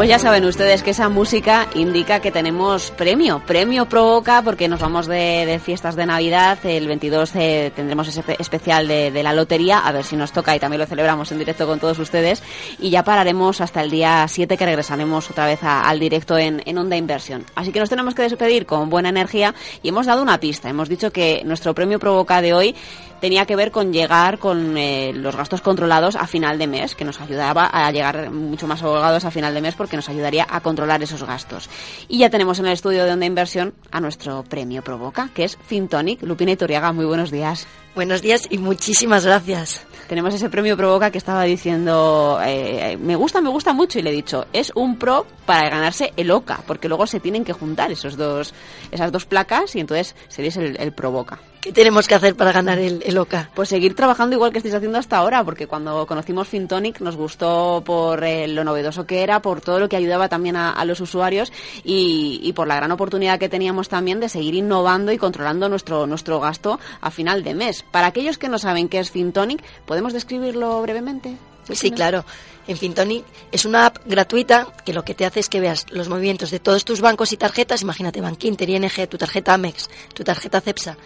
Pues ya saben ustedes que esa música indica que tenemos premio. Premio provoca porque nos vamos de, fiestas de Navidad. El 22 eh, tendremos ese especial de, la lotería. A ver si nos toca y también lo celebramos en directo con todos ustedes. Y ya pararemos hasta el día 7 que regresaremos otra vez al directo en, en Onda Inversión. Así que nos tenemos que despedir con buena energía y hemos dado una pista. Hemos dicho que nuestro premio provoca de hoy tenía que ver con llegar con eh, los gastos controlados a final de mes, que nos ayudaba a llegar mucho más holgados a final de mes porque nos ayudaría a controlar esos gastos. Y ya tenemos en el estudio de Onda Inversión a nuestro premio Provoca, que es Fintonic. Lupina Itoriaga, muy buenos días. Buenos días y muchísimas gracias. Tenemos ese premio Provoca que estaba diciendo, eh, me gusta, me gusta mucho, y le he dicho, es un pro para ganarse el OCA, porque luego se tienen que juntar esos dos, esas dos placas y entonces sería el, el Provoca. ¿Qué tenemos que hacer para ganar el, el, OCA? Pues seguir trabajando igual que estáis haciendo hasta ahora, porque cuando conocimos Fintonic nos gustó por eh, lo novedoso que era, por todo lo que ayudaba también a, los usuarios y, y, por la gran oportunidad que teníamos también de seguir innovando y controlando nuestro, nuestro gasto a final de mes. Para aquellos que no saben qué es Fintonic, ¿podemos describirlo brevemente? Sí, claro. En Fintonic es una app gratuita que lo que te hace es que veas los movimientos de todos tus bancos y tarjetas. Imagínate, Bankinter, ING, tu tarjeta Amex, tu tarjeta Cepsa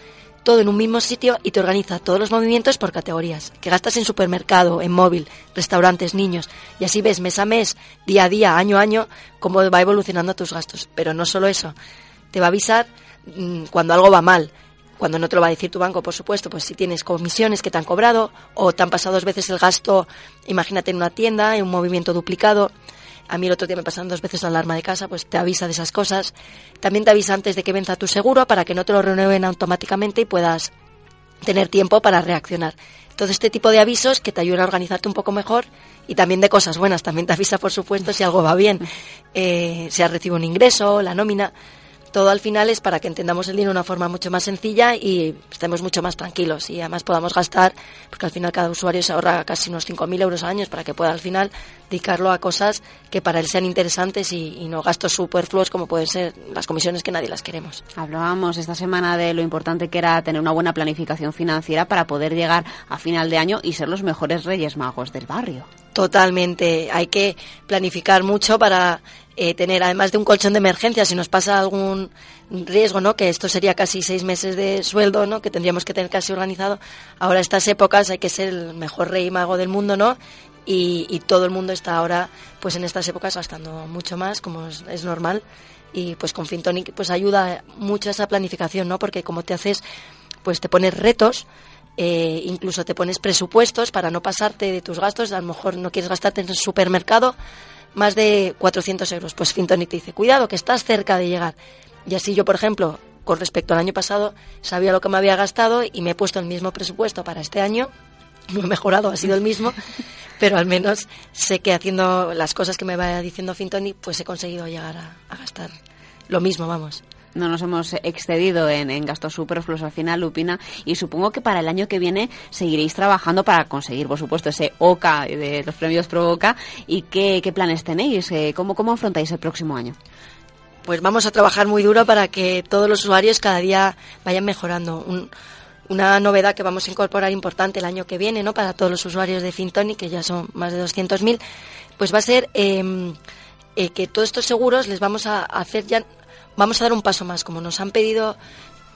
todo en un mismo sitio y te organiza todos los movimientos por categorías. Que gastas en supermercado, en móvil, restaurantes, niños. Y así ves mes a mes, día a día, año a año, cómo va evolucionando tus gastos. Pero no solo eso. Te va a avisar mm, cuando algo va mal. Cuando no te lo va a decir tu banco, por supuesto, pues si tienes comisiones que te han cobrado o te han pasado dos veces el gasto, imagínate en una tienda, en un movimiento duplicado. A mí el otro día me pasaron dos veces la alarma de casa, pues te avisa de esas cosas. También te avisa antes de que venza tu seguro para que no te lo renueven automáticamente y puedas tener tiempo para reaccionar. Todo este tipo de avisos que te ayudan a organizarte un poco mejor y también de cosas buenas. También te avisa, por supuesto, si algo va bien, eh, si has recibido un ingreso, la nómina todo al final es para que entendamos el dinero de una forma mucho más sencilla y estemos mucho más tranquilos y además podamos gastar, porque al final cada usuario se ahorra casi unos 5.000 euros al año para que pueda al final dedicarlo a cosas que para él sean interesantes y, no gastos superfluos como pueden ser las comisiones que nadie las queremos. Hablábamos esta semana de lo importante que era tener una buena planificación financiera para poder llegar a final de año y ser los mejores reyes magos del barrio. Totalmente. Hay que planificar mucho para eh, tener, además de un colchón de emergencia, si nos pasa algún riesgo, ¿no? Que esto sería casi seis meses de sueldo, ¿no? Que tendríamos que tener casi organizado. Ahora estas épocas hay que ser el mejor rey mago del mundo, ¿no? Y, todo el mundo está ahora, pues en estas épocas gastando mucho más, como es, normal. Y pues con Fintonic, pues ayuda mucho esa planificación, ¿no? Porque como te haces, pues te pones retos, eh, incluso te pones presupuestos para no pasarte de tus gastos. A lo mejor no quieres gastarte en el supermercado más de 400 euros. Pues Fintonic te dice, cuidado, que estás cerca de llegar. Y así yo, por ejemplo, con respecto al año pasado, sabía lo que me había gastado y me he puesto el mismo presupuesto para este año. No he mejorado, ha sido el mismo, pero al menos sé que haciendo las cosas que me va diciendo Fintonic, pues he conseguido llegar a gastar lo mismo, vamos no nos hemos excedido en, gastos superfluos al final, Lupina, y supongo que para el año que viene seguiréis trabajando para conseguir, por supuesto, ese OCA de los premios Provoca. ¿Y qué, planes tenéis? Eh, ¿Cómo, ¿Cómo afrontáis el próximo año? Pues vamos a trabajar muy duro para que todos los usuarios cada día vayan mejorando. una novedad que vamos a incorporar importante el año que viene, ¿no? Para todos los usuarios de Fintonic, que ya son más de 200.000, pues va a ser em, eh, que todos estos seguros les vamos a hacer ya vamos a dar un paso más. Como nos han pedido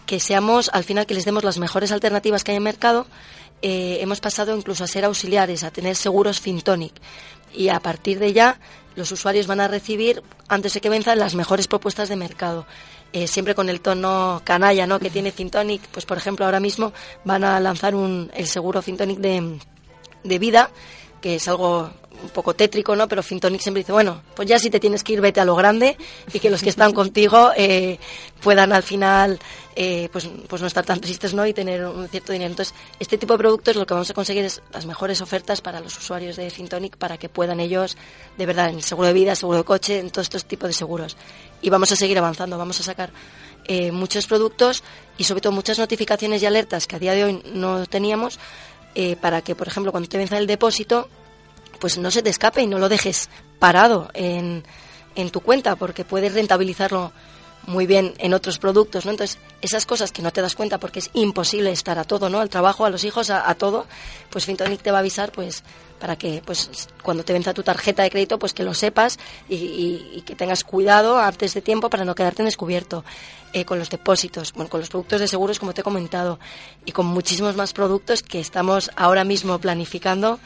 que seamos, al final, que les demos las mejores alternativas que hay en mercado, eh, hemos pasado incluso a ser auxiliares, a tener seguros Fintonic. Y a partir de ya, los usuarios van a recibir, antes de que venzan, las mejores propuestas de mercado. Eh, siempre con el tono canalla ¿no? que tiene Fintonic, pues por ejemplo ahora mismo van a lanzar un, el seguro Fintonic de vida, que es algo un poco tétrico, ¿no? Pero Fintonic siempre dice, bueno, pues ya si te tienes que ir, vete a lo grande y que los que están contigo eh, puedan al final eh, pues, pues no estar tan tristes, ¿no? Y tener un cierto dinero. Entonces, este tipo de productos lo que vamos a conseguir es las mejores ofertas para los usuarios de Fintonic para que puedan ellos, de verdad, en seguro de vida, seguro de coche, en todos estos tipos de seguros. Y vamos a seguir avanzando, vamos a sacar eh, muchos productos y sobre todo muchas notificaciones y alertas que a día de hoy no teníamos para que, por ejemplo, cuando te venza el depósito, pues no se te escape y no lo dejes parado en, en tu cuenta porque puedes rentabilizarlo muy bien en otros productos, ¿no? Entonces, esas cosas que no te das cuenta porque es imposible estar a todo, ¿no? Al trabajo, a los hijos, a, todo, pues Fintonic te va a avisar, pues, para que, pues, cuando te venza tu tarjeta de crédito, pues que lo sepas y, que tengas cuidado antes de tiempo para no quedarte en descubierto. Eh, con los depósitos, bueno, con los productos de seguros, como te he comentado, y con muchísimos más productos que estamos ahora mismo planificando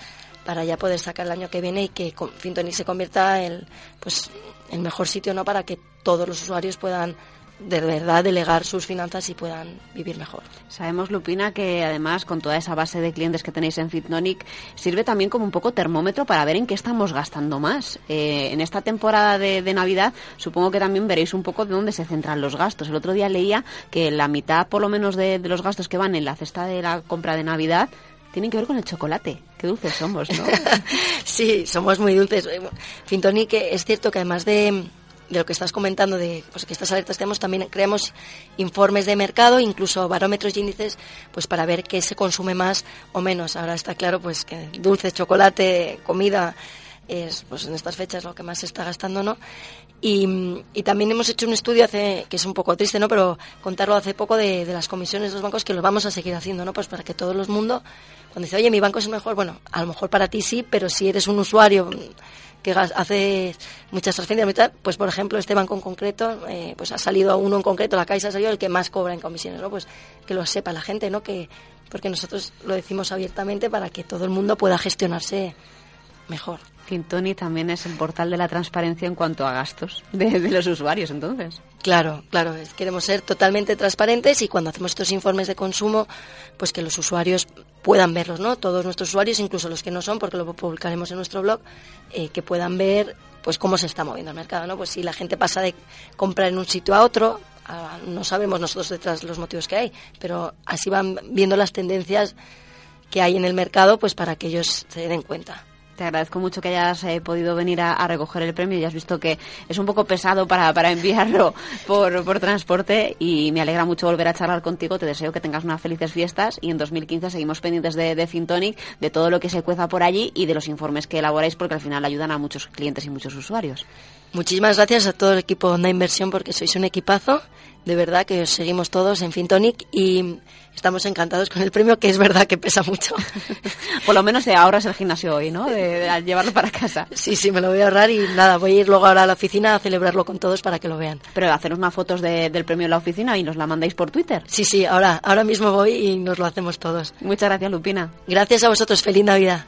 para ya poder sacar el año que viene y que Fintonic se convierta el, pues, el mejor sitio no para que todos los usuarios puedan de verdad delegar sus finanzas y puedan vivir mejor. Sabemos, Lupina, que además con toda esa base de clientes que tenéis en Fitnonic, sirve también como un poco termómetro para ver en qué estamos gastando más. Eh, en esta temporada de, Navidad, supongo que también veréis un poco de dónde se centran los gastos. El otro día leía que la mitad, por lo menos, de los gastos que van en la cesta de la compra de Navidad tienen que ver con el chocolate. Qué dulces somos, ¿no? sí, somos muy dulces. Fintonic, es cierto que además de, de lo que estás comentando, de pues, que estas alertas tenemos, también creamos informes de mercado, incluso barómetros y índices, pues para ver qué se consume más o menos. Ahora está claro pues que dulce, chocolate, comida, es pues en estas fechas lo que más se está gastando, ¿no? Y, también hemos hecho un estudio hace, que es un poco triste, ¿no? Pero contarlo hace poco de, de las comisiones de los bancos que lo vamos a seguir haciendo, ¿no? Pues para que todo el mundo cuando dice, oye, mi banco es mejor, bueno, a lo mejor para ti sí, pero si eres un usuario que hace muchas transferencias, pues por ejemplo, este banco en concreto, eh, pues ha salido uno en concreto, la Caixa ha salido el que más cobra en comisiones, ¿no? Pues que lo sepa la gente, ¿no? Que, porque nosotros lo decimos abiertamente para que todo el mundo pueda gestionarse mejor. Fintoni también es el portal de la transparencia en cuanto a gastos de, los usuarios, entonces. Claro, claro, queremos ser totalmente transparentes y cuando hacemos estos informes de consumo, pues que los usuarios puedan verlos, ¿no? Todos nuestros usuarios, incluso los que no son, porque lo publicaremos en nuestro blog, eh, que puedan ver pues cómo se está moviendo el mercado, ¿no? Pues si la gente pasa de comprar en un sitio a otro, no sabemos nosotros detrás los motivos que hay, pero así van viendo las tendencias que hay en el mercado, pues para que ellos se den cuenta. Te agradezco mucho que hayas eh, podido venir a, recoger el premio. Ya has visto que es un poco pesado para, para enviarlo por, por, transporte y me alegra mucho volver a charlar contigo. Te deseo que tengas unas felices fiestas y en 2015 seguimos pendientes de, de Fintonic, de todo lo que se cueza por allí y de los informes que elaboráis porque al final ayudan a muchos clientes y muchos usuarios. Muchísimas gracias a todo el equipo de Onda Inversión porque sois un equipazo. De verdad que os seguimos todos en Fintonic y estamos encantados con el premio, que es verdad que pesa mucho. Por lo menos te ahorras el gimnasio hoy, ¿no? De, llevarlo para casa. Sí, sí, me lo voy a ahorrar y nada, voy a ir luego ahora a la oficina a celebrarlo con todos para que lo vean. Pero haceros más fotos del premio en la oficina y nos la mandáis por Twitter. Sí, sí, ahora, ahora mismo voy y nos lo hacemos todos. Muchas gracias, Lupina. Gracias a vosotros. Feliz Navidad.